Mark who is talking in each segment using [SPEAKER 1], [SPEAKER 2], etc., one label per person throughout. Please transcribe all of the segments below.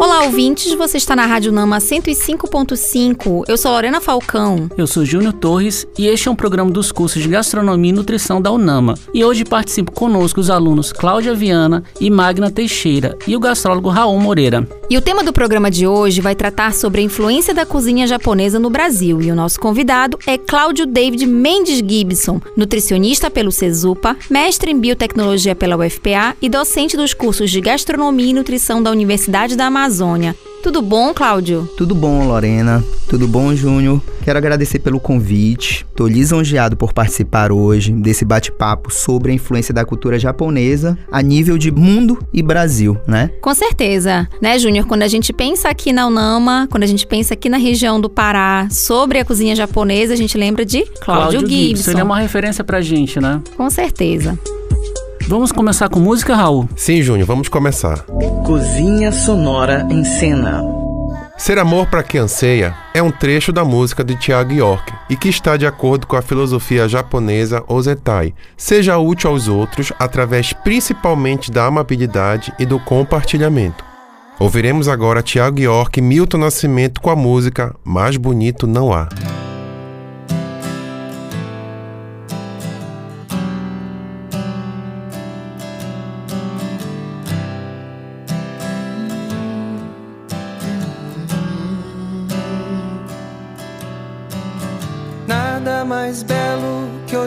[SPEAKER 1] Olá, ouvintes. Você está na Rádio Nama 105.5. Eu sou Lorena Falcão.
[SPEAKER 2] Eu sou Júnior Torres e este é um programa dos cursos de Gastronomia e Nutrição da UNAMA. E hoje participam conosco os alunos Cláudia Viana e Magna Teixeira e o gastrólogo Raul Moreira.
[SPEAKER 1] E o tema do programa de hoje vai tratar sobre a influência da cozinha japonesa no Brasil. E o nosso convidado é Cláudio David Mendes Gibson, nutricionista pelo CESUPA, mestre em biotecnologia pela UFPA e docente dos cursos de Gastronomia e Nutrição da Universidade da Amazônia. Tudo bom, Cláudio?
[SPEAKER 3] Tudo bom, Lorena. Tudo bom, Júnior. Quero agradecer pelo convite. Estou lisonjeado por participar hoje desse bate-papo sobre a influência da cultura japonesa a nível de mundo e Brasil, né?
[SPEAKER 1] Com certeza, né, Júnior? Quando a gente pensa aqui na Unama, quando a gente pensa aqui na região do Pará sobre a cozinha japonesa, a gente lembra de Cláudio, Cláudio Gibson.
[SPEAKER 2] Ele é uma referência pra gente, né?
[SPEAKER 1] Com certeza.
[SPEAKER 2] Vamos começar com música, Raul?
[SPEAKER 4] Sim, Júnior, vamos começar.
[SPEAKER 5] Cozinha Sonora em Cena.
[SPEAKER 4] Ser amor para quem anseia é um trecho da música de Tiago York e que está de acordo com a filosofia japonesa Ozetai. Seja útil aos outros através principalmente da amabilidade e do compartilhamento. Ouviremos agora Tiago York e Milton Nascimento com a música Mais Bonito Não Há.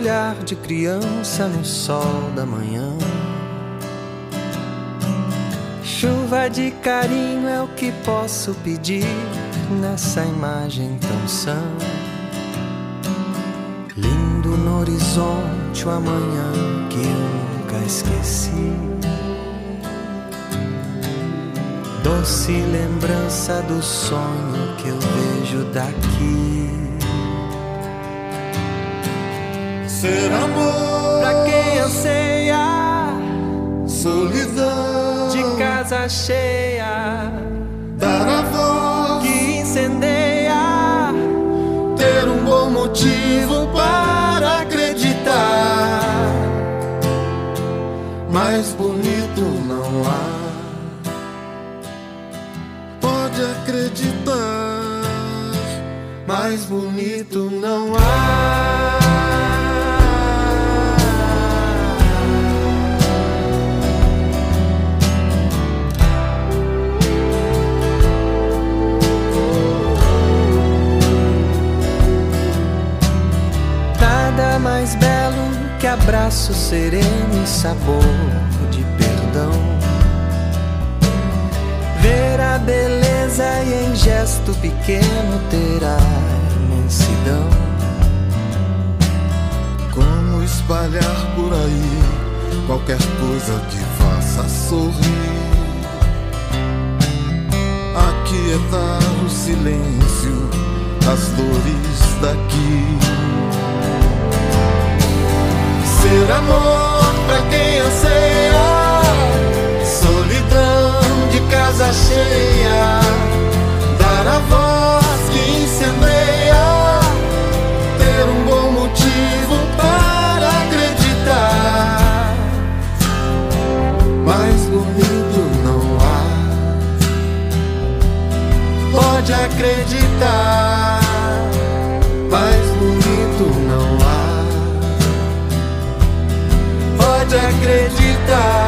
[SPEAKER 6] Olhar de criança no sol da manhã. Chuva de carinho é o que posso pedir nessa imagem tão sã. Lindo no horizonte o amanhã que eu nunca esqueci. Doce lembrança do sonho que eu vejo daqui.
[SPEAKER 7] Ser amor.
[SPEAKER 6] Pra quem anseia,
[SPEAKER 7] solidão.
[SPEAKER 6] De casa cheia,
[SPEAKER 7] dar a voz.
[SPEAKER 6] Que incendeia,
[SPEAKER 7] ter um bom motivo para acreditar. Mais bonito não há. Pode acreditar, mais bonito não há.
[SPEAKER 6] Abraço sereno e sabor de perdão. Ver a beleza e em gesto pequeno ter a imensidão.
[SPEAKER 7] Como espalhar por aí qualquer coisa que faça sorrir. Aquietar o silêncio, as dores daqui Ser amor pra quem anseia, solidão de casa cheia, dar a voz que incendeia, ter um bom motivo para acreditar. Mais bonito não há, pode acreditar. Acreditar.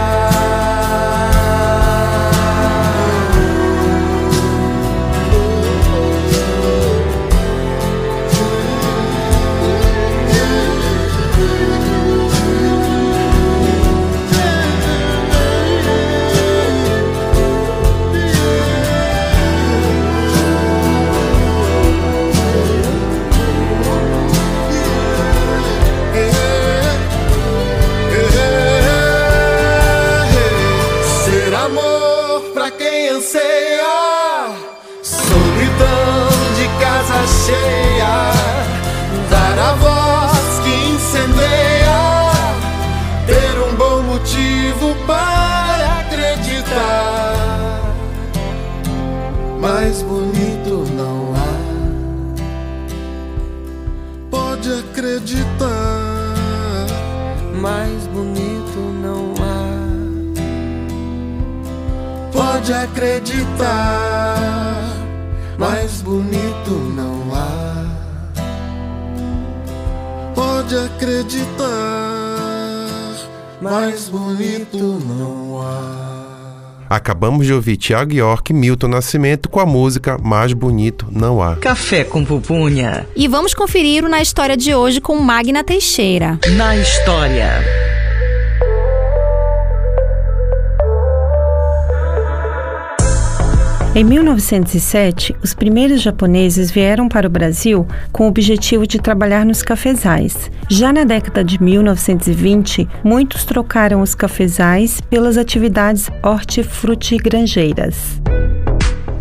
[SPEAKER 4] Acabamos de ouvir Tiago York e Milton Nascimento com a música Mais Bonito Não Há.
[SPEAKER 5] Café com pupunha.
[SPEAKER 1] E vamos conferir o na história de hoje com Magna Teixeira.
[SPEAKER 5] Na história.
[SPEAKER 8] Em 1907, os primeiros japoneses vieram para o Brasil com o objetivo de trabalhar nos cafezais. Já na década de 1920, muitos trocaram os cafezais pelas atividades hortifrutigranjeiras.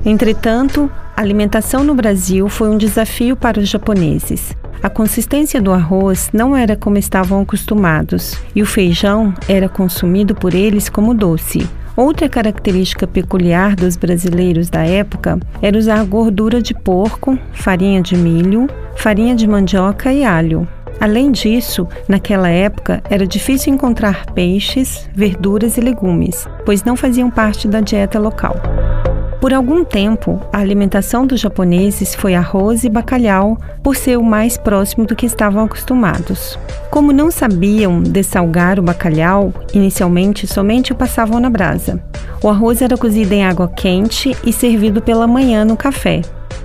[SPEAKER 8] Entretanto, a alimentação no Brasil foi um desafio para os japoneses. A consistência do arroz não era como estavam acostumados e o feijão era consumido por eles como doce. Outra característica peculiar dos brasileiros da época era usar gordura de porco, farinha de milho, farinha de mandioca e alho. Além disso, naquela época era difícil encontrar peixes, verduras e legumes, pois não faziam parte da dieta local. Por algum tempo, a alimentação dos japoneses foi arroz e bacalhau, por ser o mais próximo do que estavam acostumados. Como não sabiam dessalgar o bacalhau, inicialmente somente o passavam na brasa. O arroz era cozido em água quente e servido pela manhã no café.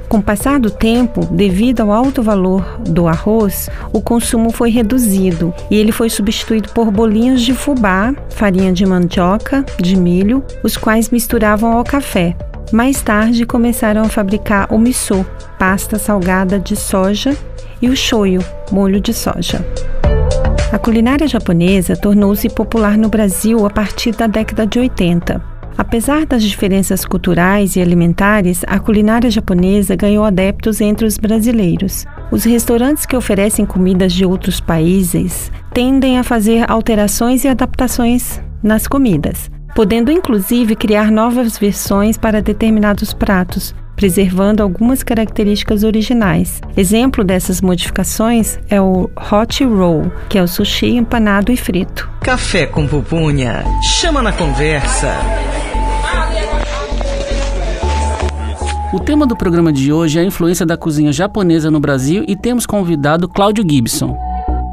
[SPEAKER 8] Com o passar do tempo, devido ao alto valor do arroz, o consumo foi reduzido e ele foi substituído por bolinhos de fubá, farinha de mandioca, de milho, os quais misturavam ao café. Mais tarde começaram a fabricar o miso, pasta salgada de soja, e o shoyu, molho de soja. A culinária japonesa tornou-se popular no Brasil a partir da década de 80. Apesar das diferenças culturais e alimentares, a culinária japonesa ganhou adeptos entre os brasileiros. Os restaurantes que oferecem comidas de outros países tendem a fazer alterações e adaptações nas comidas, podendo inclusive criar novas versões para determinados pratos, preservando algumas características originais. Exemplo dessas modificações é o hot roll, que é o sushi empanado e frito.
[SPEAKER 5] Café com pupunha. Chama na conversa.
[SPEAKER 2] O tema do programa de hoje é a influência da cozinha japonesa no Brasil e temos convidado Cláudio Gibson.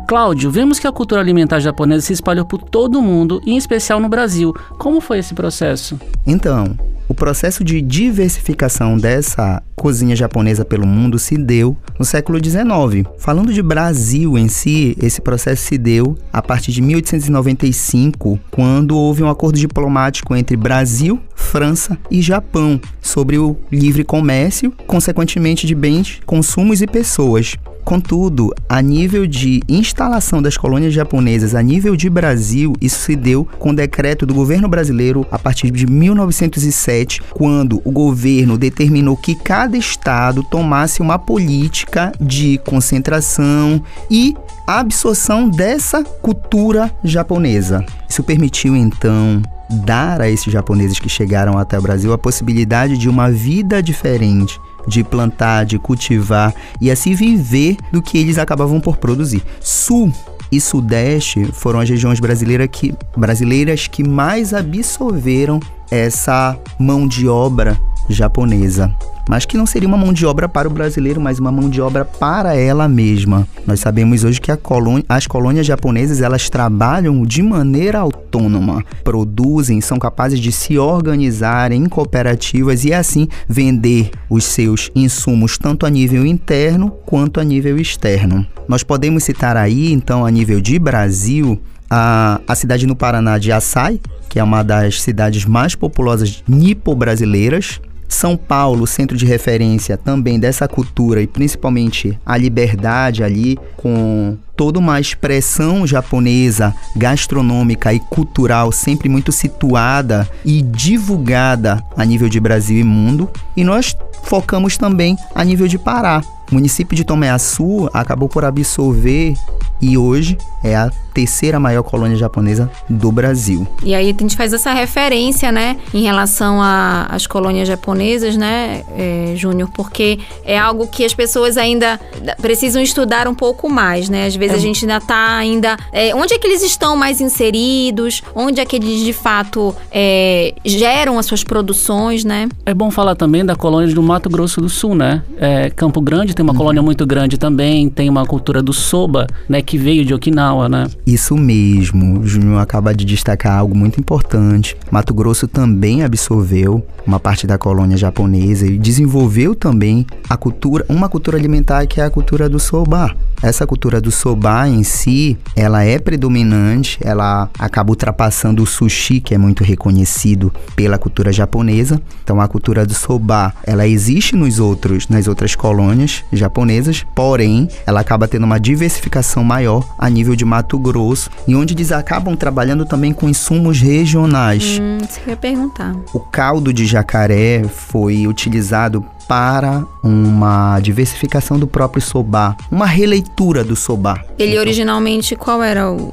[SPEAKER 2] Cláudio, vemos que a cultura alimentar japonesa se espalhou por todo o mundo, em especial no Brasil. Como foi esse processo?
[SPEAKER 3] Então, o processo de diversificação dessa cozinha japonesa pelo mundo se deu no século XIX. Falando de Brasil em si, esse processo se deu a partir de 1895, quando houve um acordo diplomático entre Brasil, França e Japão sobre o livre comércio, consequentemente de bens, consumos e pessoas. Contudo, a nível de instalação das colônias japonesas a nível de Brasil, isso se deu com o decreto do governo brasileiro a partir de 1907, quando o governo determinou que cada estado tomasse uma política de concentração e absorção dessa cultura japonesa. Isso permitiu então dar a esses japoneses que chegaram até o Brasil a possibilidade de uma vida diferente, de plantar, de cultivar e assim viver do que eles acabavam por produzir. Sul e Sudeste foram as regiões brasileiras que, brasileiras que mais absorveram essa mão de obra japonesa mas que não seria uma mão de obra para o brasileiro, mas uma mão de obra para ela mesma. Nós sabemos hoje que colônia, as colônias japonesas elas trabalham de maneira autônoma, produzem, são capazes de se organizar em cooperativas e assim vender os seus insumos tanto a nível interno quanto a nível externo. Nós podemos citar aí, então, a nível de Brasil, a, a cidade no Paraná de Açai, que é uma das cidades mais populosas nipo-brasileiras, são Paulo, centro de referência também dessa cultura e principalmente a liberdade ali com toda uma expressão japonesa, gastronômica e cultural sempre muito situada e divulgada a nível de Brasil e mundo. E nós focamos também a nível de Pará. O município de Tomé-Açu acabou por absorver e hoje é a terceira maior colônia japonesa do Brasil.
[SPEAKER 1] E aí a gente faz essa referência, né, em relação às colônias japonesas, né, é, Júnior, porque é algo que as pessoas ainda precisam estudar um pouco mais, né? Às vezes é. a gente ainda está ainda é, onde é que eles estão mais inseridos, onde é que eles de fato é, geram as suas produções, né?
[SPEAKER 2] É bom falar também da colônia do Mato Grosso do Sul, né? É, Campo Grande tem uma uhum. colônia muito grande também, tem uma cultura do soba, né, que veio de Okinawa, né?
[SPEAKER 3] Isso mesmo, o Júnior acaba de destacar algo muito importante. Mato Grosso também absorveu uma parte da colônia japonesa e desenvolveu também a cultura, uma cultura alimentar que é a cultura do soba. Essa cultura do soba em si, ela é predominante, ela acaba ultrapassando o sushi, que é muito reconhecido pela cultura japonesa. Então a cultura do soba, ela existe nos outros, nas outras colônias japonesas, porém, ela acaba tendo uma diversificação maior a nível de Mato Grosso, e onde eles acabam trabalhando também com insumos regionais.
[SPEAKER 1] Hum, você ia perguntar.
[SPEAKER 3] O caldo de jacaré foi utilizado para uma diversificação do próprio soba, uma releitura do soba.
[SPEAKER 1] Ele então, originalmente qual era o,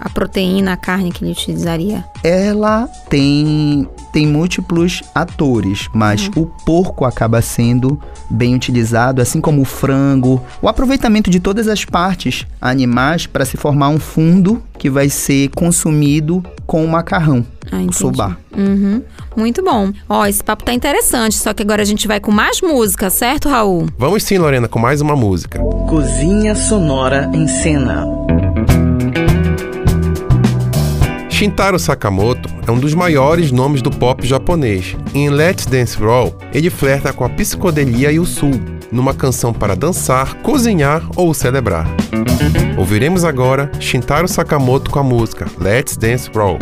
[SPEAKER 1] a proteína, a carne que ele utilizaria?
[SPEAKER 3] Ela tem tem múltiplos atores, mas uhum. o porco acaba sendo bem utilizado, assim como o frango, o aproveitamento de todas as partes animais para se formar um fundo que vai ser consumido com o macarrão, ah, o soba.
[SPEAKER 1] Uhum. Muito bom. Ó, esse papo tá interessante, só que agora a gente vai com mais música, certo, Raul?
[SPEAKER 9] Vamos sim, Lorena, com mais uma música.
[SPEAKER 5] Cozinha Sonora em Cena.
[SPEAKER 9] Shintaro Sakamoto é um dos maiores nomes do pop japonês. Em Let's Dance Roll, ele flerta com a psicodelia e o sul, numa canção para dançar, cozinhar ou celebrar. Ouviremos agora Shintaro Sakamoto com a música Let's Dance Roll.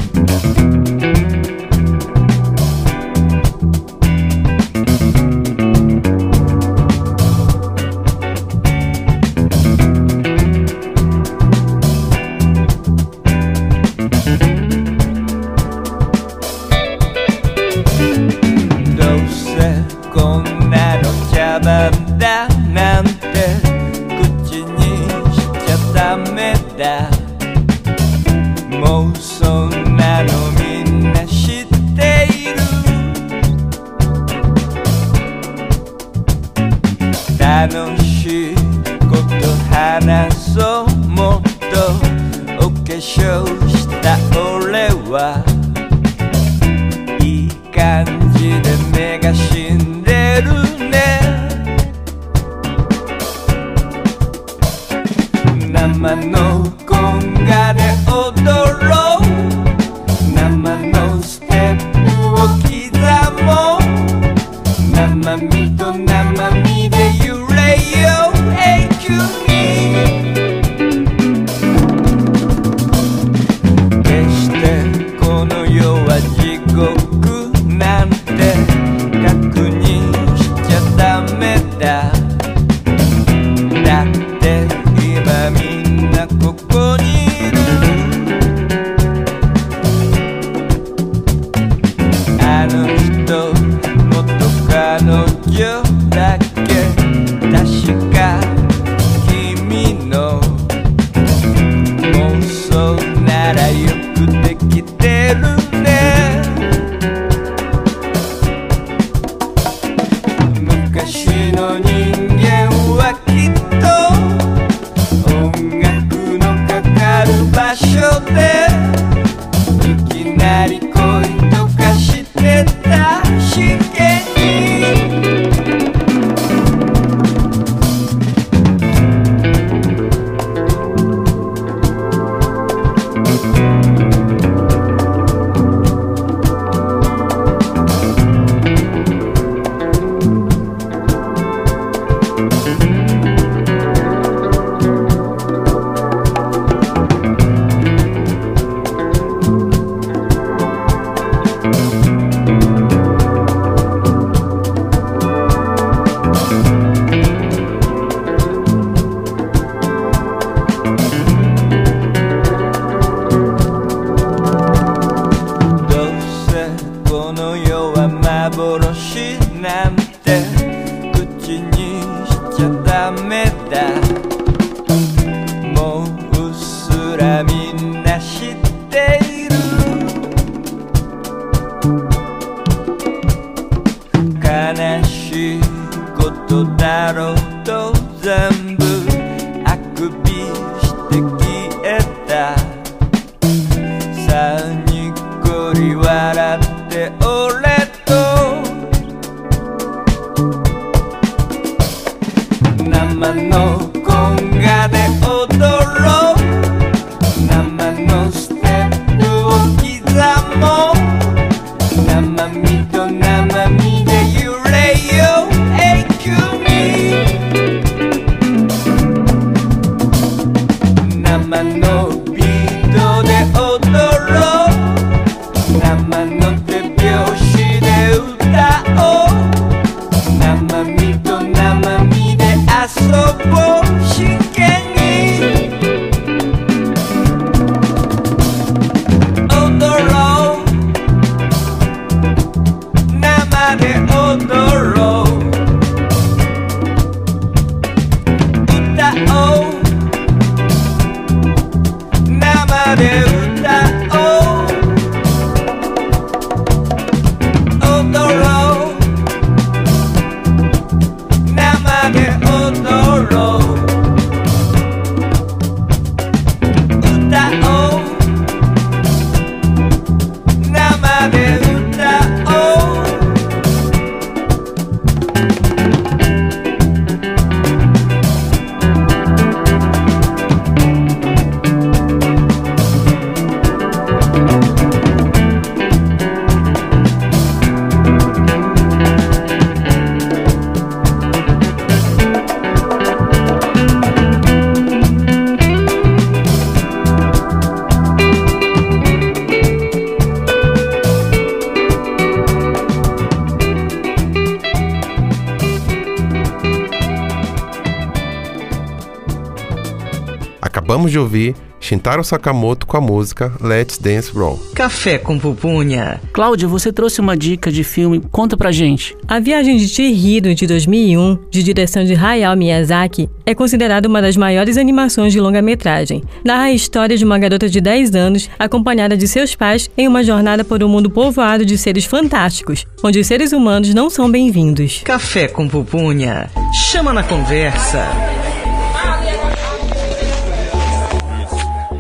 [SPEAKER 4] De ouvir Shintaro Sakamoto com a música Let's Dance Roll.
[SPEAKER 5] Café com pupunha.
[SPEAKER 2] Cláudia, você trouxe uma dica de filme, conta pra gente.
[SPEAKER 10] A Viagem de Chihiro, de 2001, de direção de Hayao Miyazaki, é considerada uma das maiores animações de longa-metragem. Narra a história de uma garota de 10 anos, acompanhada de seus pais, em uma jornada por um mundo povoado de seres fantásticos, onde os seres humanos não são bem-vindos.
[SPEAKER 5] Café com pupunha. Chama na conversa.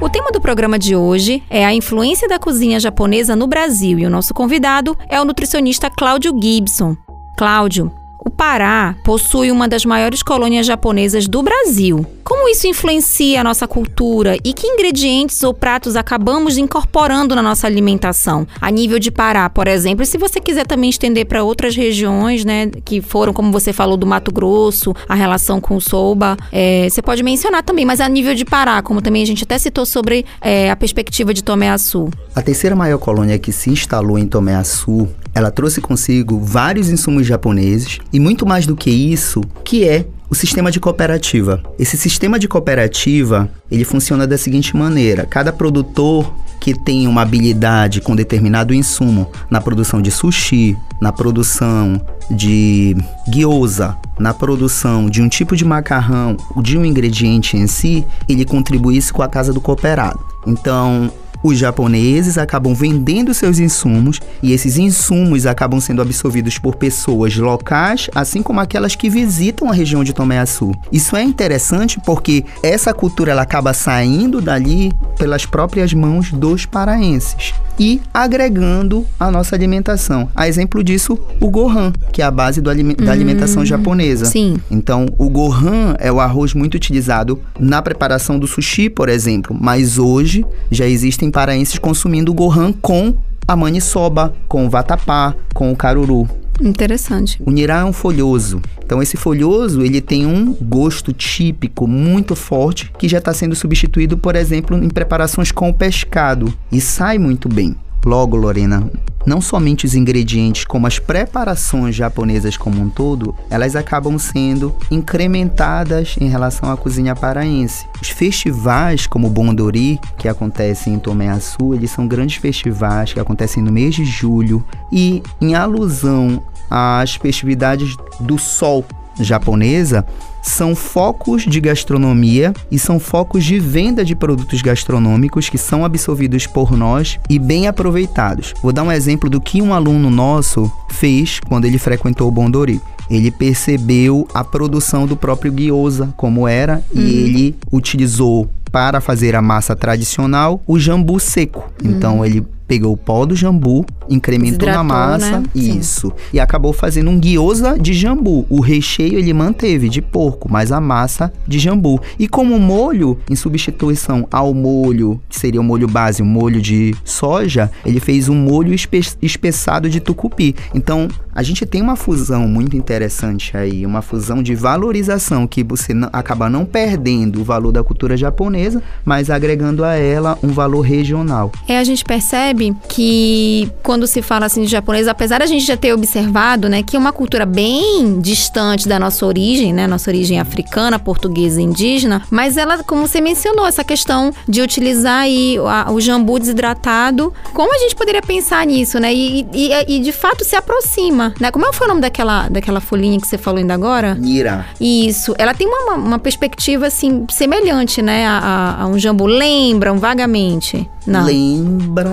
[SPEAKER 1] O tema do programa de hoje é a influência da cozinha japonesa no Brasil e o nosso convidado é o nutricionista Cláudio Gibson. Cláudio, o Pará possui uma das maiores colônias japonesas do Brasil. Como isso influencia a nossa cultura e que ingredientes ou pratos acabamos incorporando na nossa alimentação? A nível de Pará, por exemplo, e se você quiser também estender para outras regiões, né, que foram, como você falou, do Mato Grosso, a relação com o soba, é, você pode mencionar também, mas a nível de Pará, como também a gente até citou sobre é, a perspectiva de Tomé Açu.
[SPEAKER 3] A terceira maior colônia que se instalou em Tomé Açu, ela trouxe consigo vários insumos japoneses e muito mais do que isso, que é o sistema de cooperativa. Esse sistema de cooperativa, ele funciona da seguinte maneira: cada produtor que tem uma habilidade com determinado insumo na produção de sushi, na produção de gyoza, na produção de um tipo de macarrão, de um ingrediente em si, ele contribui isso com a casa do cooperado. Então, os japoneses acabam vendendo seus insumos e esses insumos acabam sendo absorvidos por pessoas locais, assim como aquelas que visitam a região de Tomé Açu. Isso é interessante porque essa cultura ela acaba saindo dali pelas próprias mãos dos paraenses e agregando a nossa alimentação. A exemplo disso, o gohan, que é a base da alimentação japonesa.
[SPEAKER 1] Sim.
[SPEAKER 3] Então, o gohan é o arroz muito utilizado na preparação do sushi, por exemplo, mas hoje já existem paraenses consumindo o gohan com a maniçoba, com o vatapá, com o caruru.
[SPEAKER 1] Interessante.
[SPEAKER 3] O nirá é um folhoso. Então esse folhoso, ele tem um gosto típico muito forte que já está sendo substituído, por exemplo, em preparações com o pescado e sai muito bem. Logo, Lorena, não somente os ingredientes, como as preparações japonesas como um todo, elas acabam sendo incrementadas em relação à cozinha paraense. Os festivais como o Bondori, que acontecem em Tomé Açu, eles são grandes festivais que acontecem no mês de julho e em alusão às festividades do sol japonesa, são focos de gastronomia e são focos de venda de produtos gastronômicos que são absorvidos por nós e bem aproveitados. Vou dar um exemplo do que um aluno nosso fez quando ele frequentou o Bondori. Ele percebeu a produção do próprio gyoza, como era, e ele utilizou para fazer a massa tradicional o jambu seco. Então ele pegou o pó do jambu, incrementou na
[SPEAKER 1] Desidratou,
[SPEAKER 3] massa,
[SPEAKER 1] né? Sim.
[SPEAKER 3] isso, e acabou fazendo um gyoza de jambu. O recheio ele manteve de porco, mas a massa de jambu. E como molho, em substituição ao molho, que seria o molho base, o molho de soja, ele fez um molho espe espessado de tucupi. Então, a gente tem uma fusão muito interessante aí, uma fusão de valorização que você acaba não perdendo o valor da cultura japonesa, mas agregando a ela um valor regional.
[SPEAKER 1] É, a gente percebe que quando se fala assim de japonês, apesar da gente já ter observado, né, que é uma cultura bem distante da nossa origem, né, nossa origem africana, portuguesa e indígena, mas ela, como você mencionou, essa questão de utilizar aí o jambu desidratado, como a gente poderia pensar nisso, né, e, e- e de fato se aproxima, né, como é foi o nome daquela, daquela folhinha que você falou ainda agora?
[SPEAKER 3] Nira.
[SPEAKER 1] Isso, ela tem uma, uma perspectiva assim semelhante, né, a, a- a um jambu, lembram vagamente? Não.
[SPEAKER 3] Lembra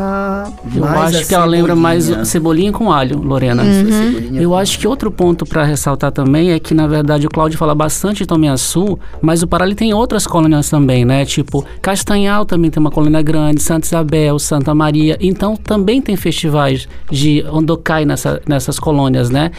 [SPEAKER 2] Eu
[SPEAKER 3] mais
[SPEAKER 2] acho
[SPEAKER 3] a
[SPEAKER 2] que ela lembra mais
[SPEAKER 3] cebolinha.
[SPEAKER 2] com alho, Lorena.
[SPEAKER 3] A cebolinha
[SPEAKER 2] Eu acho que outro ponto para ressaltar também é que, na verdade, o Cláudio fala bastante de Tomiaçu, mas o Pará ele tem outras colônias também, né? Tipo, Castanhal também tem uma colônia grande, Santa Isabel, Santa Maria. Então, também tem festivais de Ondokai nessa, nessas colônias, né?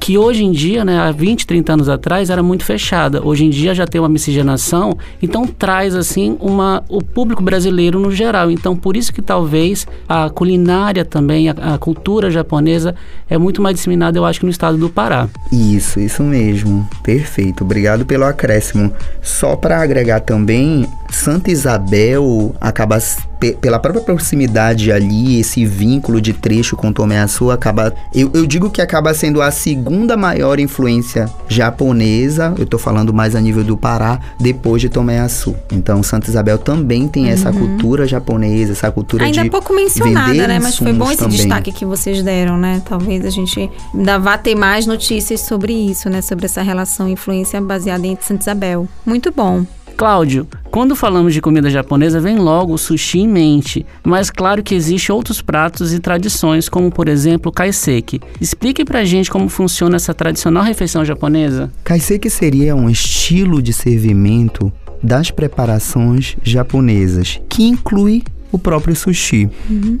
[SPEAKER 2] Que hoje em dia, né, há 20, 30 anos atrás, era muito fechada. Hoje em dia já tem uma miscigenação, então traz, assim, uma, o público brasileiro no geral. Então, por isso que talvez a culinária também, a, a cultura japonesa é muito mais disseminada, eu acho, que no estado do Pará.
[SPEAKER 3] Isso, isso mesmo. Perfeito. Obrigado pelo acréscimo. Só para agregar também, Santa Isabel acaba pela própria proximidade ali, esse vínculo de trecho com Tomé Açu acaba eu, eu digo que acaba sendo a segunda maior influência japonesa, eu tô falando mais a nível do Pará, depois de Tomé Açu. Então Santa Isabel também tem essa cultura japonesa, essa cultura
[SPEAKER 1] Ainda
[SPEAKER 3] de
[SPEAKER 1] é pouco mencionada, né? Mas foi bom esse
[SPEAKER 3] também.
[SPEAKER 1] destaque que vocês deram, né? Talvez a gente ainda vá ter mais notícias sobre isso, né? Sobre essa relação influência baseada em Santa Isabel. Muito bom.
[SPEAKER 2] Cláudio, quando falamos de comida japonesa, vem logo o sushi em mente, mas claro que existem outros pratos e tradições, como por exemplo o kaiseki. Explique pra gente como funciona essa tradicional refeição japonesa.
[SPEAKER 3] Kaiseki seria um estilo de servimento das preparações japonesas, que inclui o próprio sushi.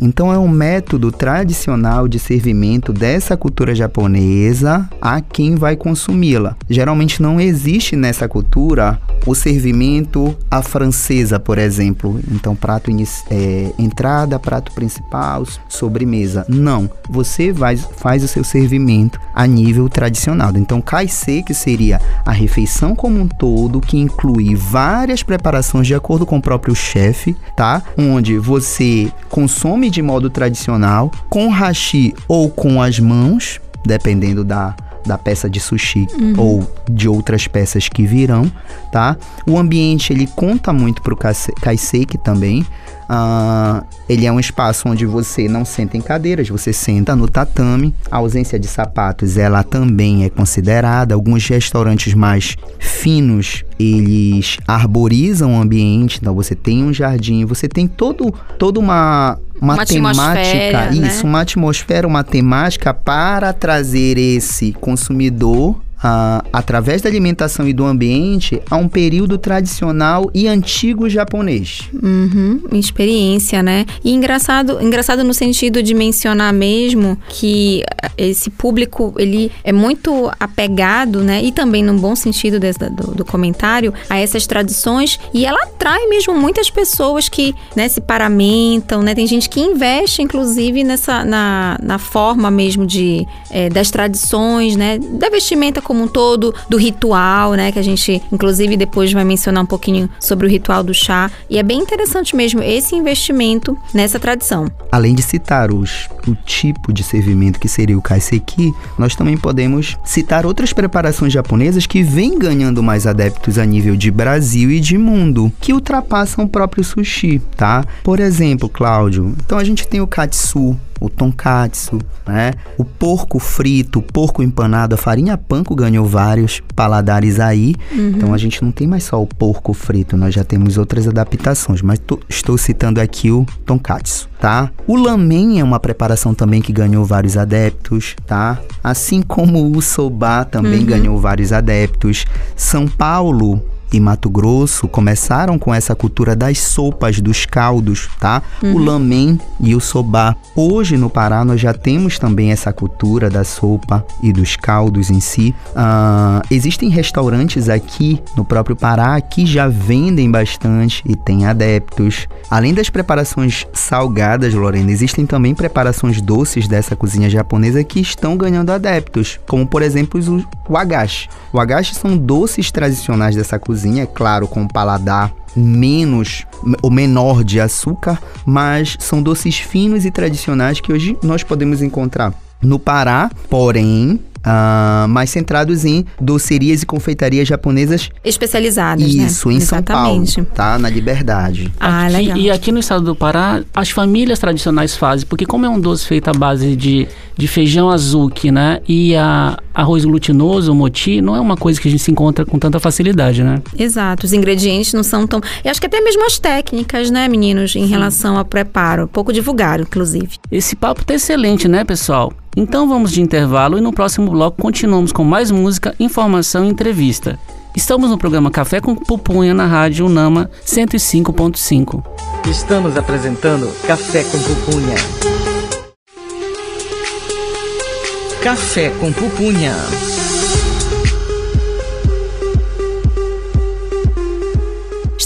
[SPEAKER 3] Então é um método tradicional de servimento dessa cultura japonesa a quem vai consumi-la. Geralmente não existe nessa cultura o servimento à francesa, por exemplo. Então prato é, entrada, prato principal, sobremesa. Não, você vai, faz o seu servimento a nível tradicional. Então kaisei que seria a refeição como um todo que inclui várias preparações de acordo com o próprio chefe, tá? Onde você consome de modo tradicional, com hashi ou com as mãos, dependendo da, da peça de sushi ou de outras peças que virão, tá? O ambiente ele conta muito pro kaise- kaiseki também. Ah, ele é um espaço onde você não senta em cadeiras, você senta no tatame. A ausência de sapatos, ela também é considerada. Alguns restaurantes mais finos, eles arborizam o ambiente, então você tem um jardim, você tem todo, toda uma uma,
[SPEAKER 1] Uma
[SPEAKER 3] temática,
[SPEAKER 1] atmosfera, né?
[SPEAKER 3] isso, uma atmosfera, uma temática para trazer esse consumidor ah, através da alimentação e do ambiente a um período tradicional e antigo japonês.
[SPEAKER 1] Uhum, experiência, né? E engraçado, engraçado no sentido de mencionar mesmo que eh, esse público ele é muito apegado, né? E também num bom sentido desse- do, do comentário a essas tradições e ela atrai mesmo muitas pessoas que né, se paramentam, né? Tem gente que investe, inclusive, nessa na, na forma mesmo de eh, das tradições, né? Da vestimenta como um todo, do ritual, né? Que a gente, inclusive, depois vai mencionar um pouquinho sobre o ritual do chá. E é bem interessante mesmo esse investimento nessa tradição.
[SPEAKER 3] Além de citar os, o tipo de servimento que seria o kaiseki, nós também podemos citar outras preparações japonesas que vêm ganhando mais adeptos a nível de Brasil e de mundo, que ultrapassam o próprio sushi, tá? Por exemplo, Cláudio, então a gente tem o katsu, o tonkatsu, né? O porco frito, o porco empanado, a farinha panko ganhou vários paladares aí.
[SPEAKER 1] Uhum.
[SPEAKER 3] Então a gente não tem mais só o porco frito, nós já temos outras adaptações, mas tô- estou citando aqui o tonkatsu, tá? O lamen é uma preparação também que ganhou vários adeptos, tá? Assim como o soba também ganhou vários adeptos. São Paulo e Mato Grosso começaram com essa cultura das sopas, dos caldos, tá? O lamen e o soba. Hoje no Pará nós já temos também essa cultura da sopa e dos caldos em si. Ah, existem restaurantes aqui no próprio Pará que já vendem bastante e têm adeptos. Além das preparações salgadas, Lorena, existem também preparações doces dessa cozinha japonesa que estão ganhando adeptos, como por exemplo o agashi. O agashi são doces tradicionais dessa cozinha, é claro, com um paladar menos ou menor de açúcar, mas são doces finos e tradicionais que hoje nós podemos encontrar no Pará, porém ah, mais centrados em docerias e confeitarias japonesas.
[SPEAKER 1] Especializadas, né?
[SPEAKER 3] Isso, em São
[SPEAKER 1] Exatamente.
[SPEAKER 3] Paulo, tá? Na Liberdade.
[SPEAKER 1] Ah,
[SPEAKER 2] Aqui-
[SPEAKER 1] legal.
[SPEAKER 2] E aqui no estado do Pará, as famílias tradicionais fazem, porque como é um doce feito à base de, de feijão azuki, né? E a, arroz glutinoso, o moti, não é uma coisa que a gente se encontra com tanta facilidade, né?
[SPEAKER 1] Exato, os ingredientes não são tão. Eu acho que até mesmo as técnicas, né, meninos, em relação ao preparo. Pouco divulgado, inclusive.
[SPEAKER 2] Esse papo tá excelente, né, pessoal? Então vamos de intervalo e no próximo bloco continuamos com mais música, informação e entrevista. Estamos no programa Café com Pupunha na rádio Unama 105.5.
[SPEAKER 5] Estamos apresentando Café com Pupunha. Café com Pupunha.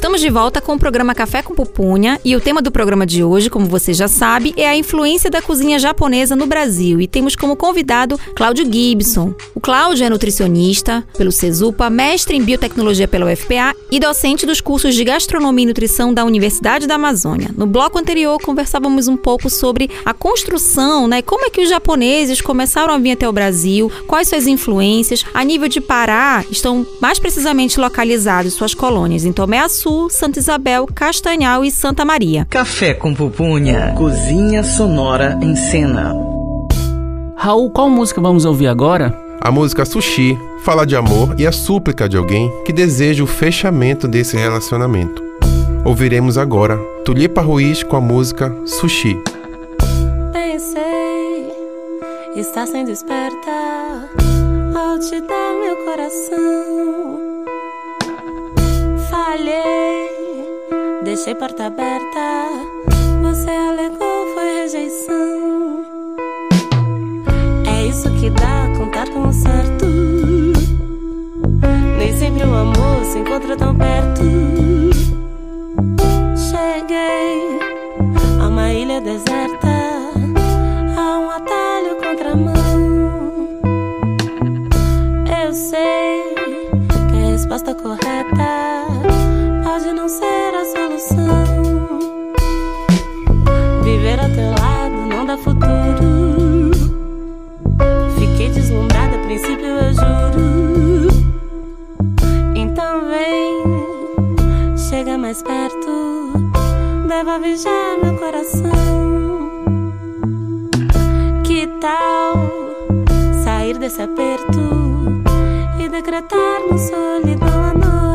[SPEAKER 1] Estamos de volta com o programa Café com Pupunha e o tema do programa de hoje, como você já sabe, é a influência da cozinha japonesa no Brasil e temos como convidado Cláudio Gibson. O Cláudio é nutricionista pelo CESUPA, mestre em biotecnologia pela UFPA e docente dos cursos de gastronomia e nutrição da Universidade da Amazônia. No bloco anterior conversávamos um pouco sobre a construção, né? Como é que os japoneses começaram a vir até o Brasil, quais suas influências. A nível de Pará, estão mais precisamente localizados suas colônias em Tomé Açu, Santa Isabel, Castanhal e Santa Maria.
[SPEAKER 5] Café com Pupunha. Cozinha sonora em cena.
[SPEAKER 2] Raul, qual música vamos ouvir agora?
[SPEAKER 4] A música Sushi fala de amor e a súplica de alguém que deseja o fechamento desse relacionamento. Ouviremos agora Tulipa Ruiz com a música Sushi.
[SPEAKER 11] Pensei, está sendo esperta ao te dar meu coração. Deixei porta aberta. Você alegou, foi rejeição. É isso que dá contar com o certo. Nem sempre o amor se encontra tão perto. Cheguei a uma ilha deserta, a um atalho contramão. Eu sei que a resposta correta futuro. Fiquei deslumbrada, a princípio eu juro. Então vem, chega mais perto, devolve já meu coração. Que tal sair desse aperto e decretarmos solidão a nós?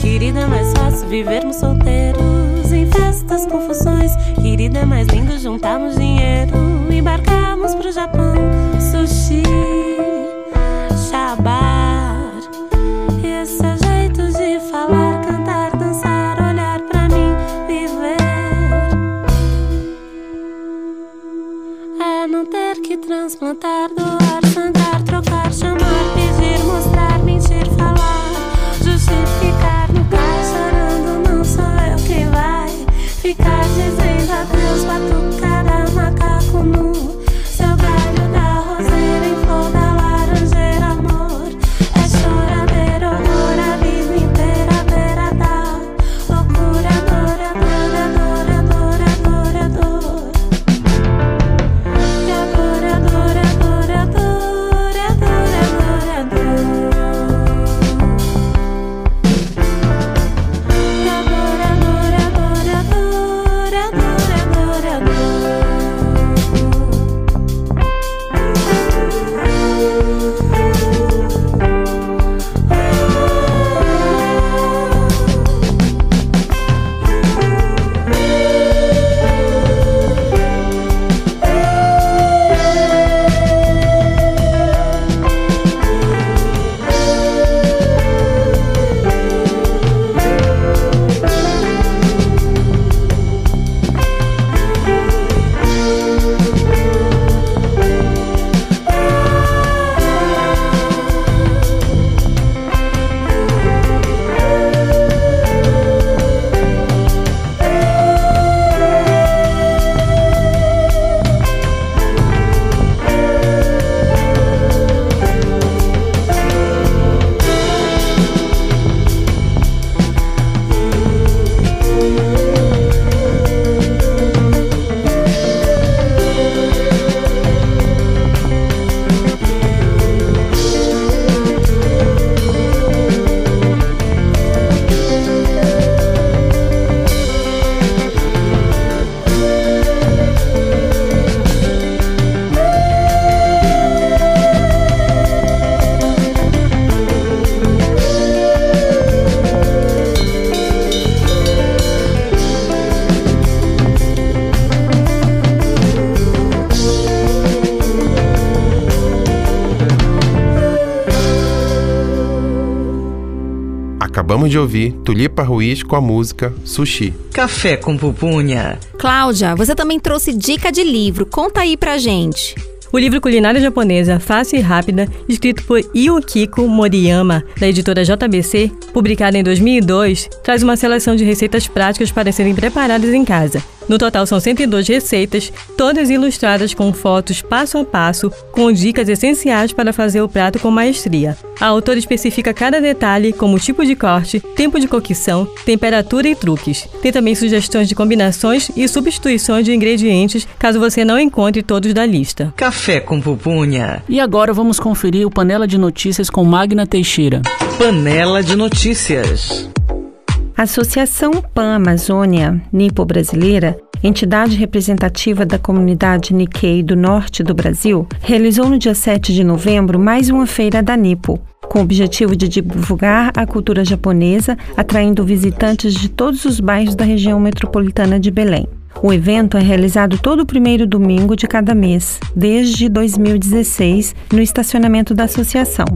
[SPEAKER 11] Querida, é mais fácil vivermos solteiros festas, confusões. Querida, é mais lindo juntarmos dinheiro, embarcarmos pro Japão, sushi,
[SPEAKER 4] Acabamos de ouvir Tulipa Ruiz com a música Sushi.
[SPEAKER 5] Café com pupunha.
[SPEAKER 1] Cláudia, você também trouxe dica de livro. Conta aí pra gente.
[SPEAKER 10] O livro Culinária Japonesa Fácil e Rápida, escrito por Yukiko Moriyama, da editora JBC, publicado em 2002, traz uma seleção de receitas práticas para serem preparadas em casa. No total são 102 receitas, todas ilustradas com fotos passo a passo, com dicas essenciais para fazer o prato com maestria. A autora especifica cada detalhe, como tipo de corte, tempo de cocção, temperatura e truques. Tem também sugestões de combinações e substituições de ingredientes, caso você não encontre todos da lista.
[SPEAKER 5] Café com pupunha.
[SPEAKER 2] E agora vamos conferir o Panela de Notícias com Magna Teixeira.
[SPEAKER 5] Panela de notícias.
[SPEAKER 8] A Associação Pan Amazônia Nipo-Brasileira, entidade representativa da comunidade Nikkei do norte do Brasil, realizou no dia 7 de novembro mais uma feira da Nipo, com o objetivo de divulgar a cultura japonesa, atraindo visitantes de todos os bairros da região metropolitana de Belém. O evento é realizado todo primeiro domingo de cada mês, desde 2016, no estacionamento da associação.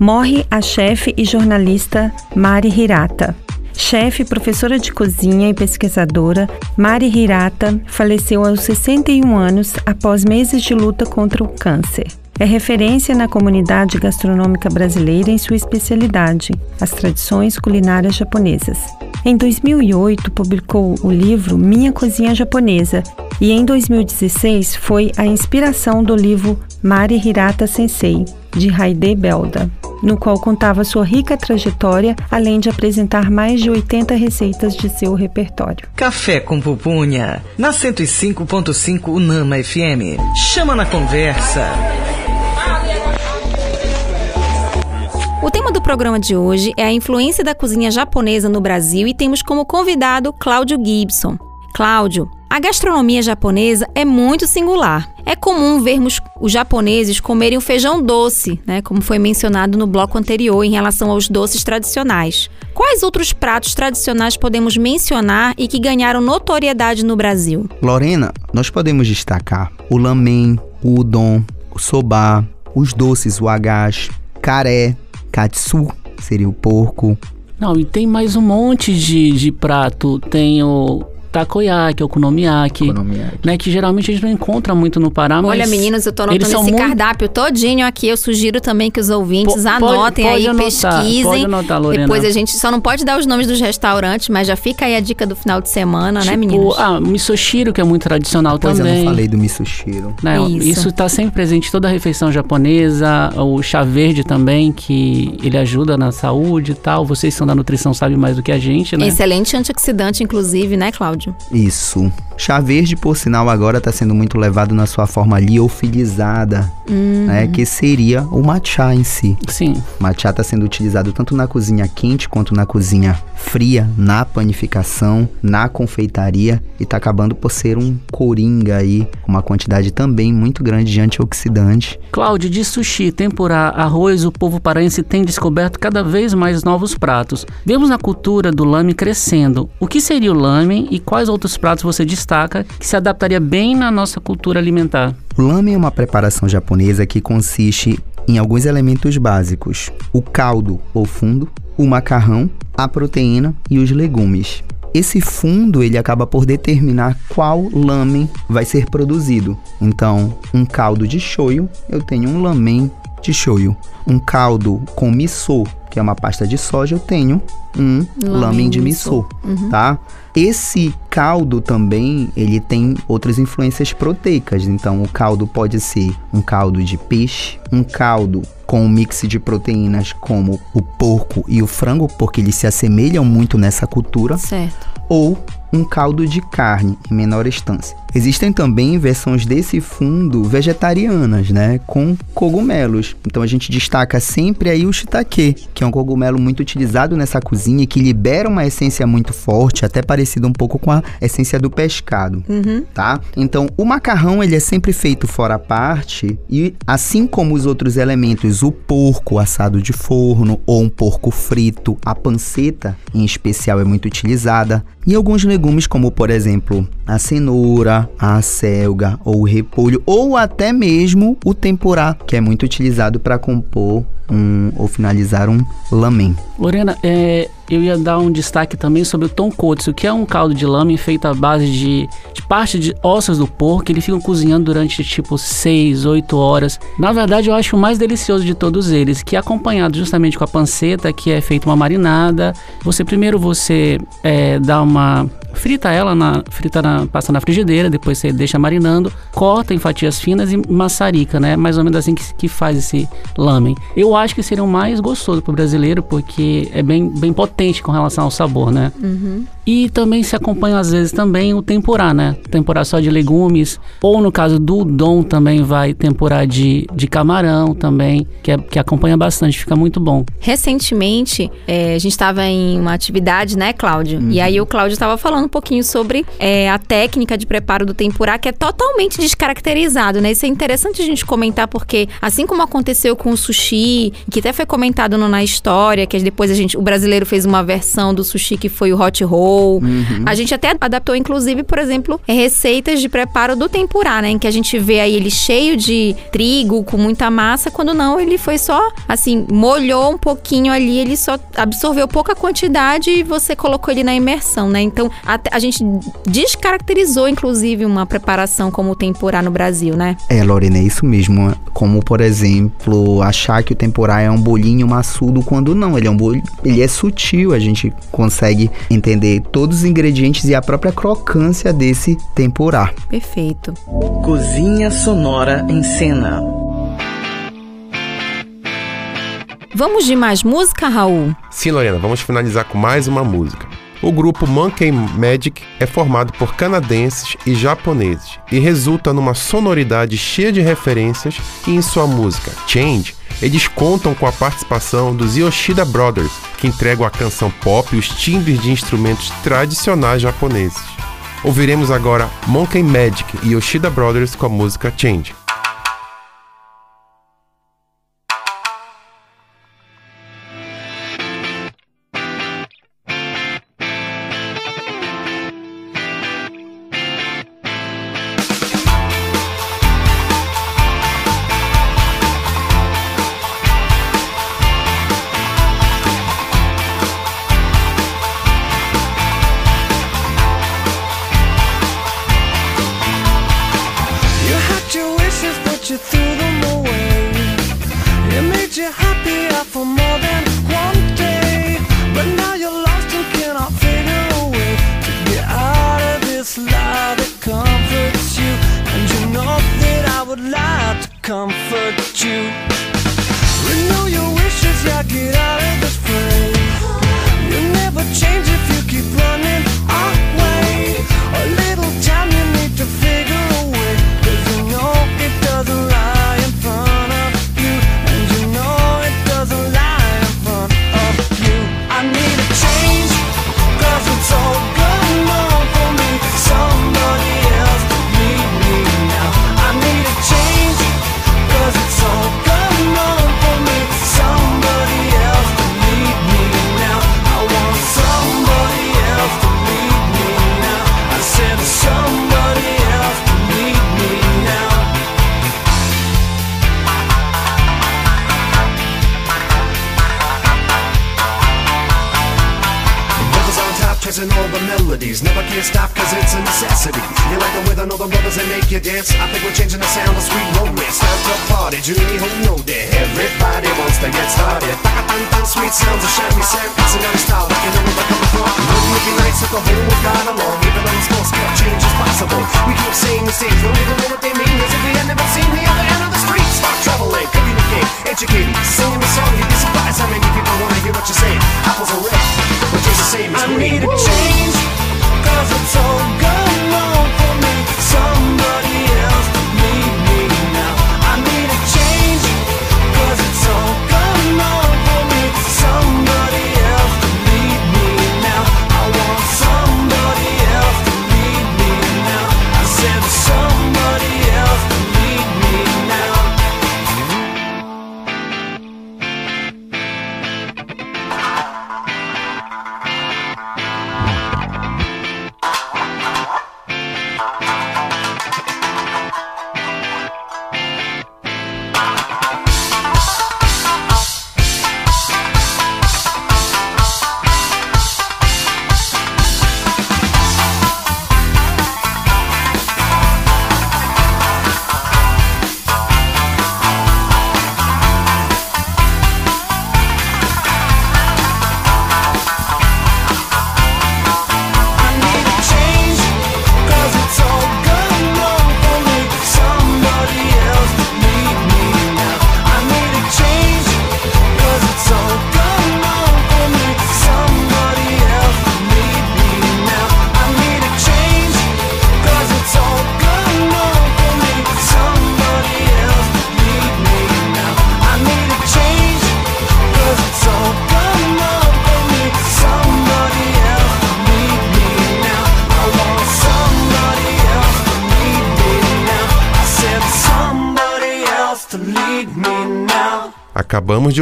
[SPEAKER 8] Morre a chefe e jornalista Mari Hirata. Chefe, professora de cozinha e pesquisadora, Mari Hirata faleceu aos 61 anos após meses de luta contra o câncer. É referência na comunidade gastronômica brasileira em sua especialidade, as tradições culinárias japonesas. Em 2008, publicou o livro Minha Cozinha Japonesa e em 2016 foi a inspiração do livro Mari Hirata Sensei, de Haide Belda, no qual contava sua rica trajetória, além de apresentar mais de 80 receitas de seu repertório.
[SPEAKER 5] Café com pupunha. Na 105.5 Unama FM. Chama na conversa.
[SPEAKER 1] O tema do programa de hoje é a influência da cozinha japonesa no Brasil e temos como convidado Cláudio Gibson. Cláudio, a gastronomia japonesa é muito singular. É comum vermos os japoneses comerem o feijão doce, né, como foi mencionado no bloco anterior em relação aos doces tradicionais. Quais outros pratos tradicionais podemos mencionar e que ganharam notoriedade no Brasil?
[SPEAKER 3] Lorena, nós podemos destacar o lamen, o udon, o soba, os doces, o agashi, caré, katsu, seria o porco.
[SPEAKER 2] Não, e tem mais um monte de, de prato. Tem o takoyaki, okonomiyaki,
[SPEAKER 3] Okonomiyaki.
[SPEAKER 2] né? Que geralmente a gente não encontra muito no Pará, mas...
[SPEAKER 1] Olha, meninos, eu tô anotando esse
[SPEAKER 2] muito-
[SPEAKER 1] cardápio todinho aqui. Eu sugiro também que os ouvintes
[SPEAKER 2] Po- pode-
[SPEAKER 1] anotem
[SPEAKER 2] pode
[SPEAKER 1] aí,
[SPEAKER 2] anotar,
[SPEAKER 1] pesquisem.
[SPEAKER 2] pode anotar, Lorena.
[SPEAKER 1] Depois a gente só não pode dar os nomes dos restaurantes, mas já fica aí a dica do final de semana, né,
[SPEAKER 2] Tipo,
[SPEAKER 1] meninos?
[SPEAKER 2] ah, misoshiro, que é muito tradicional
[SPEAKER 3] Pois eu
[SPEAKER 2] também.
[SPEAKER 3] não falei do misoshiro.
[SPEAKER 2] né?
[SPEAKER 1] Isso.
[SPEAKER 2] Isso está sempre presente em toda a refeição japonesa, o chá verde também, que ele ajuda na saúde e tal. Vocês que são da nutrição sabem mais do que a gente, né?
[SPEAKER 1] Excelente antioxidante, inclusive, né, Cláudio?
[SPEAKER 3] Isso. Chá verde, por sinal, agora está sendo muito levado na sua forma liofilizada, né? Que seria o matcha em si.
[SPEAKER 2] Sim.
[SPEAKER 3] Matcha está sendo utilizado tanto na cozinha quente quanto na cozinha fria, na panificação, na confeitaria e está acabando por ser um coringa aí, uma quantidade também muito grande de antioxidante.
[SPEAKER 2] Cláudio, de sushi, tempurá, arroz, o povo paraense tem descoberto cada vez mais novos pratos. Vemos na cultura do lame crescendo. O que seria o lame e quais outros pratos você destaca que se adaptaria bem na nossa cultura alimentar?
[SPEAKER 3] O lamen é uma preparação japonesa que consiste em alguns elementos básicos: o caldo ou fundo, o macarrão, a proteína e os legumes. Esse fundo ele acaba por determinar qual lamen vai ser produzido. Então, um caldo de shoyu, eu tenho um lamen de shoyu. Um caldo com miso, que é uma pasta de soja, eu tenho um
[SPEAKER 1] Lamen
[SPEAKER 3] de
[SPEAKER 1] miso.
[SPEAKER 3] miso, tá? Esse caldo também, ele tem outras influências proteicas. Então, o caldo pode ser um caldo de peixe, um caldo com um mix de proteínas como o porco e o frango, porque eles se assemelham muito nessa cultura,
[SPEAKER 1] Certo.
[SPEAKER 3] ou um caldo de carne em menor instância. Existem também versões desse fundo vegetarianas, né, com cogumelos. Então a gente destaca sempre aí o shiitake, que é um cogumelo muito utilizado nessa cozinha que libera uma essência muito forte, até parecido um pouco com a essência do pescado, tá? Então o macarrão ele é sempre feito fora a parte e assim como os outros elementos, o porco assado de forno ou um porco frito, a panceta em especial é muito utilizada e alguns legumes como por exemplo a cenoura, a acelga ou o repolho ou até mesmo o tempurá, que é muito utilizado para compor um ou finalizar um lamen.
[SPEAKER 2] Lorena, é, eu ia dar um destaque também sobre o tonkotsu, que é um caldo de lamen feito à base de, de parte de ossos do porco. Eles ficam cozinhando durante tipo 6, 8 horas. Na verdade, eu acho o mais delicioso de todos eles, que é acompanhado justamente com a panceta, que é feita uma marinada. Você primeiro você é, dá uma frita ela na frita na, passa na frigideira, depois você deixa marinando, corta em fatias finas e maçarica, né? Mais ou menos assim que, que faz esse lamen. Eu acho que seria o mais gostoso para o brasileiro porque é bem bem potente com relação ao sabor, né?
[SPEAKER 1] Uhum.
[SPEAKER 2] E também se acompanha às vezes também o temporá, né? Temporá só de legumes. Ou no caso do udon também vai temporá de, de camarão também, que, é, que acompanha bastante, fica muito bom.
[SPEAKER 1] Recentemente, é, a gente estava em uma atividade, né, Cláudio? E aí o Cláudio estava falando um pouquinho sobre é, a técnica de preparo do tempurá, que é totalmente descaracterizado, né? Isso é interessante a gente comentar, porque assim como aconteceu com o sushi, que até foi comentado no, na história, que depois a gente, o brasileiro fez uma versão do sushi que foi o hot roll, a gente até adaptou, inclusive, por exemplo, receitas de preparo do tempurá, né? Em que a gente vê aí ele cheio de trigo, com muita massa, quando não, ele foi só, assim, molhou um pouquinho ali, ele só absorveu pouca quantidade e você colocou ele na imersão, né? Então, a, a gente descaracterizou, inclusive, uma preparação como o tempurá no Brasil, né?
[SPEAKER 3] É, Lorena, é isso mesmo. Como, por exemplo, achar que o temporá é um bolinho maçudo quando não, ele é um bolinho, ele é sutil, a gente consegue entender todos os ingredientes e a própria crocância desse temporá.
[SPEAKER 1] Perfeito.
[SPEAKER 5] Cozinha Sonora em Cena.
[SPEAKER 1] Vamos de mais música, Raul?
[SPEAKER 12] Sim, Lorena, vamos finalizar com mais uma música. O grupo Monkey Magic é formado por canadenses e japoneses e resulta numa sonoridade cheia de referências e em sua música Change, eles contam com a participação dos Yoshida Brothers, que entregam à canção pop os timbres de instrumentos tradicionais japoneses. Ouviremos agora Monkey Magic e Yoshida Brothers com a música Change.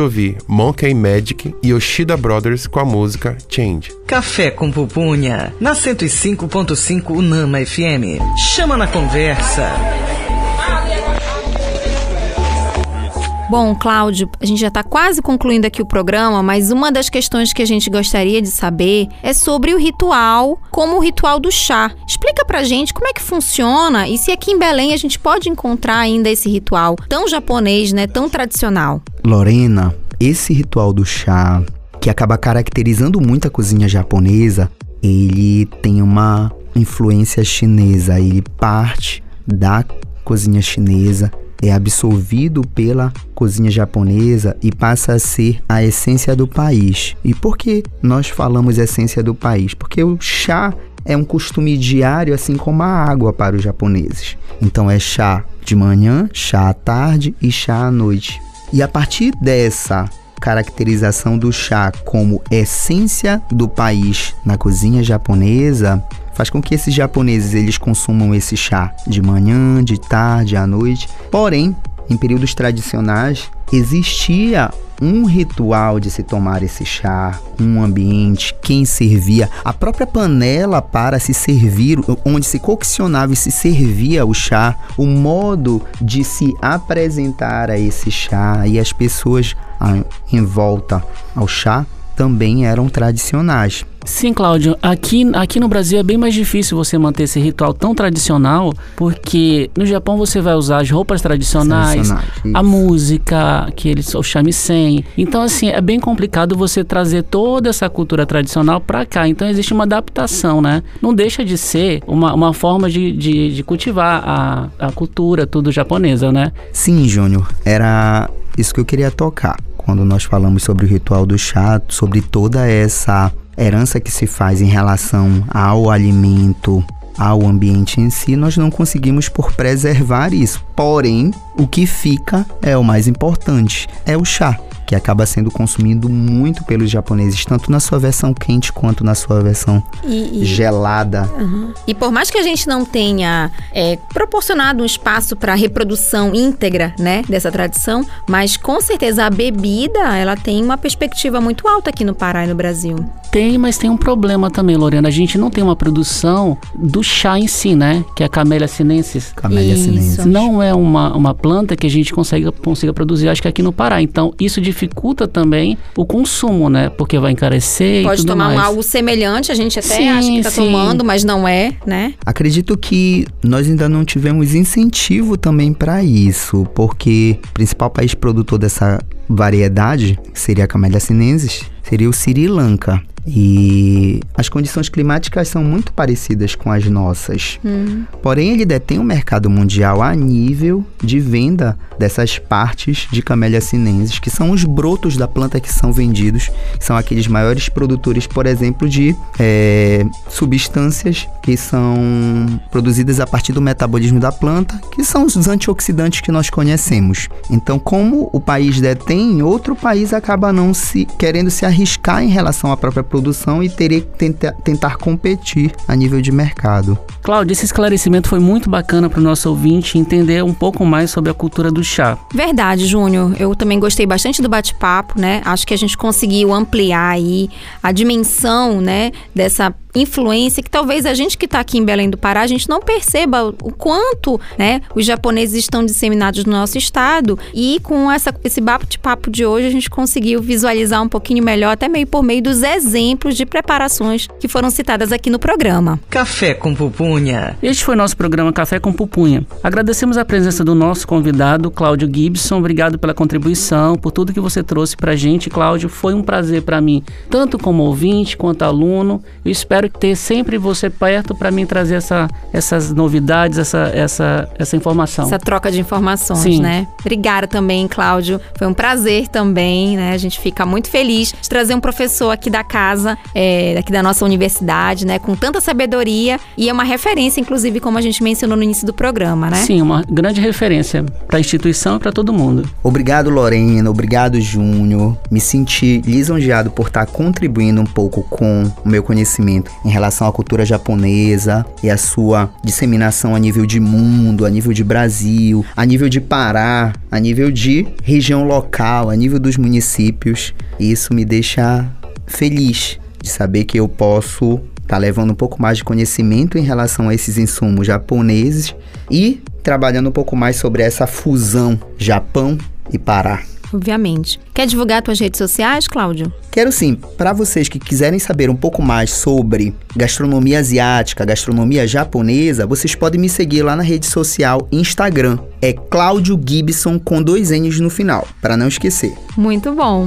[SPEAKER 4] Ouvir Monkey Magic e Yoshida Brothers com a música Change.
[SPEAKER 5] Café com Pupunha, na 105.5 Unama FM. Chama na conversa.
[SPEAKER 1] Bom, Cláudio, a gente já está quase concluindo aqui o programa, mas uma das questões que a gente gostaria de saber é sobre o ritual, como o ritual do chá. Explica pra gente como é que funciona e se aqui em Belém a gente pode encontrar ainda esse ritual tão japonês, né, tão tradicional.
[SPEAKER 3] Lorena, esse ritual do chá, que acaba caracterizando muito a cozinha japonesa, ele tem uma influência chinesa, ele parte da cozinha chinesa é absorvido pela cozinha japonesa e passa a ser a essência do país. E por que nós falamos essência do país? Porque o chá é um costume diário, assim como a água para os japoneses. Então é chá de manhã, chá à tarde e chá à noite. E a partir dessa caracterização do chá como essência do país na cozinha japonesa, faz com que esses japoneses eles consumam esse chá de manhã, de tarde, à noite. Porém, em períodos tradicionais, existia um ritual de se tomar esse chá, um ambiente, quem servia, a própria panela para se servir, onde se coccionava e se servia o chá, o modo de se apresentar a esse chá e as pessoas em volta ao chá também eram tradicionais.
[SPEAKER 2] Sim, Cláudio. Aqui, aqui no Brasil é bem mais difícil você manter esse ritual tão tradicional, porque no Japão você vai usar as roupas tradicionais, tradicionais a música, que eles, o shamisen. Então, assim, é bem complicado você trazer toda essa cultura tradicional para cá. Então, existe uma adaptação, né? Não deixa de ser uma, uma forma de, de, de cultivar a, a cultura tudo japonesa, né?
[SPEAKER 3] Sim, Júnior. Era isso que eu queria tocar quando nós falamos sobre o ritual do chá, sobre toda essa herança que se faz em relação ao alimento, ao ambiente em si, nós não conseguimos por preservar isso. Porém, o que fica é o mais importante, é o chá que acaba sendo consumido muito pelos japoneses, tanto na sua versão quente quanto na sua versão e, e, gelada.
[SPEAKER 1] Uhum. E por mais que a gente não tenha é, proporcionado um espaço para reprodução íntegra, né, dessa tradição, mas com certeza a bebida ela tem uma perspectiva muito alta aqui no Pará e no Brasil.
[SPEAKER 2] Tem, mas tem um problema também, Lorena. A gente não tem uma produção do chá em si, né? Que é a Camellia sinensis.
[SPEAKER 3] Camellia sinensis.
[SPEAKER 2] Não é uma, uma planta que a gente consiga, consiga produzir, acho que aqui no Pará. Então, isso dificulta também o consumo, né? Porque vai encarecer
[SPEAKER 1] Pode
[SPEAKER 2] e tudo
[SPEAKER 1] tomar
[SPEAKER 2] mais.
[SPEAKER 1] Um algo semelhante, a gente até sim, acha que tá sim. tomando, mas não é, né?
[SPEAKER 3] Acredito que nós ainda não tivemos incentivo também para isso, porque o principal país produtor dessa variedade, que seria a Camellia sinensis, seria o Sri Lanka. E as condições climáticas são muito parecidas com as nossas. Hum. Porém, ele detém o um mercado mundial a nível de venda dessas partes de Camellia sinensis, que são os brotos da planta que são vendidos. São aqueles maiores produtores, por exemplo, de é, substâncias que são produzidas a partir do metabolismo da planta, que são os antioxidantes que nós conhecemos. Então, como o país detém, outro país acaba não se querendo se arriscar em relação à própria produção e teria que tentar, tentar competir a nível de mercado.
[SPEAKER 2] Cláudio, esse esclarecimento foi muito bacana para o nosso ouvinte entender um pouco mais sobre a cultura do chá.
[SPEAKER 1] Verdade, Júnior. Eu também gostei bastante do bate-papo, né? Acho que a gente conseguiu ampliar aí a dimensão, né, dessa influência que talvez a gente que está aqui em Belém do Pará, a gente não perceba o quanto né, os japoneses estão disseminados no nosso estado. E com essa, esse bate-papo de hoje, a gente conseguiu visualizar um pouquinho melhor, até meio por meio dos exemplos de preparações que foram citadas aqui no programa.
[SPEAKER 5] Café com Pupunha.
[SPEAKER 2] Este foi nosso programa Café com Pupunha. Agradecemos a presença do nosso convidado, Cláudio Gibson. Obrigado pela contribuição, por tudo que você trouxe para a gente, Cláudio. Foi um prazer para mim, tanto como ouvinte quanto aluno. Eu espero ter sempre você perto para mim trazer essa, essas novidades, essa, essa, essa informação.
[SPEAKER 1] Essa troca de informações, Sim. né? Obrigada também, Cláudio. Foi um prazer também, né? A gente fica muito feliz de trazer um professor aqui da casa, é, aqui da nossa universidade, né? Com tanta sabedoria e é uma referência, inclusive, como a gente mencionou no início do programa, né?
[SPEAKER 2] Sim, uma grande referência para a instituição e para todo mundo.
[SPEAKER 3] Obrigado, Lorena. Obrigado, Júnior. Me senti lisonjeado por estar contribuindo um pouco com o meu conhecimento em relação à cultura japonesa e a sua disseminação a nível de mundo, a nível de Brasil, a nível de Pará, a nível de região local, a nível dos municípios. E isso me deixa feliz de saber que eu posso estar tá levando um pouco mais de conhecimento em relação a esses insumos japoneses e trabalhando um pouco mais sobre essa fusão Japão e Pará.
[SPEAKER 1] Obviamente. Quer divulgar suas redes sociais, Cláudio?
[SPEAKER 3] Quero sim. Para vocês que quiserem saber um pouco mais sobre gastronomia asiática, gastronomia japonesa, vocês podem me seguir lá na rede social Instagram. É Cláudio Gibson com dois N's no final, para não esquecer.
[SPEAKER 1] Muito bom.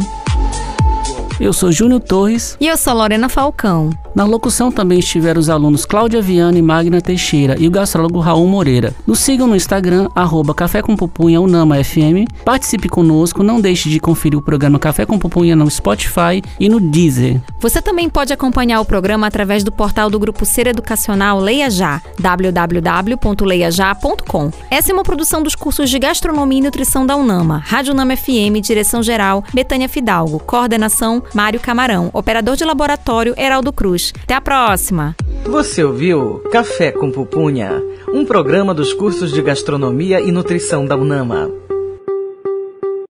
[SPEAKER 2] Eu sou Júnior Torres.
[SPEAKER 1] E eu sou Lorena Falcão.
[SPEAKER 2] Na locução também estiveram os alunos Cláudia Viana e Magna Teixeira e o gastrólogo Raul Moreira. Nos sigam no Instagram, arroba Café com Pupunha Unama FM. Participe conosco, não deixe de conferir o programa Café com Pupunha no Spotify e no Deezer.
[SPEAKER 1] Você também pode acompanhar o programa através do portal do Grupo Ser Educacional Leia Já, www.leiajá.com. Essa é uma produção dos cursos de Gastronomia e Nutrição da Unama, Rádio Unama FM, Direção Geral, Betânia Fidalgo, Coordenação, Mário Camarão, Operador de Laboratório, Heraldo Cruz. Até a próxima!
[SPEAKER 5] Você ouviu Café com Pupunha, um programa dos cursos de Gastronomia e Nutrição da UNAMA.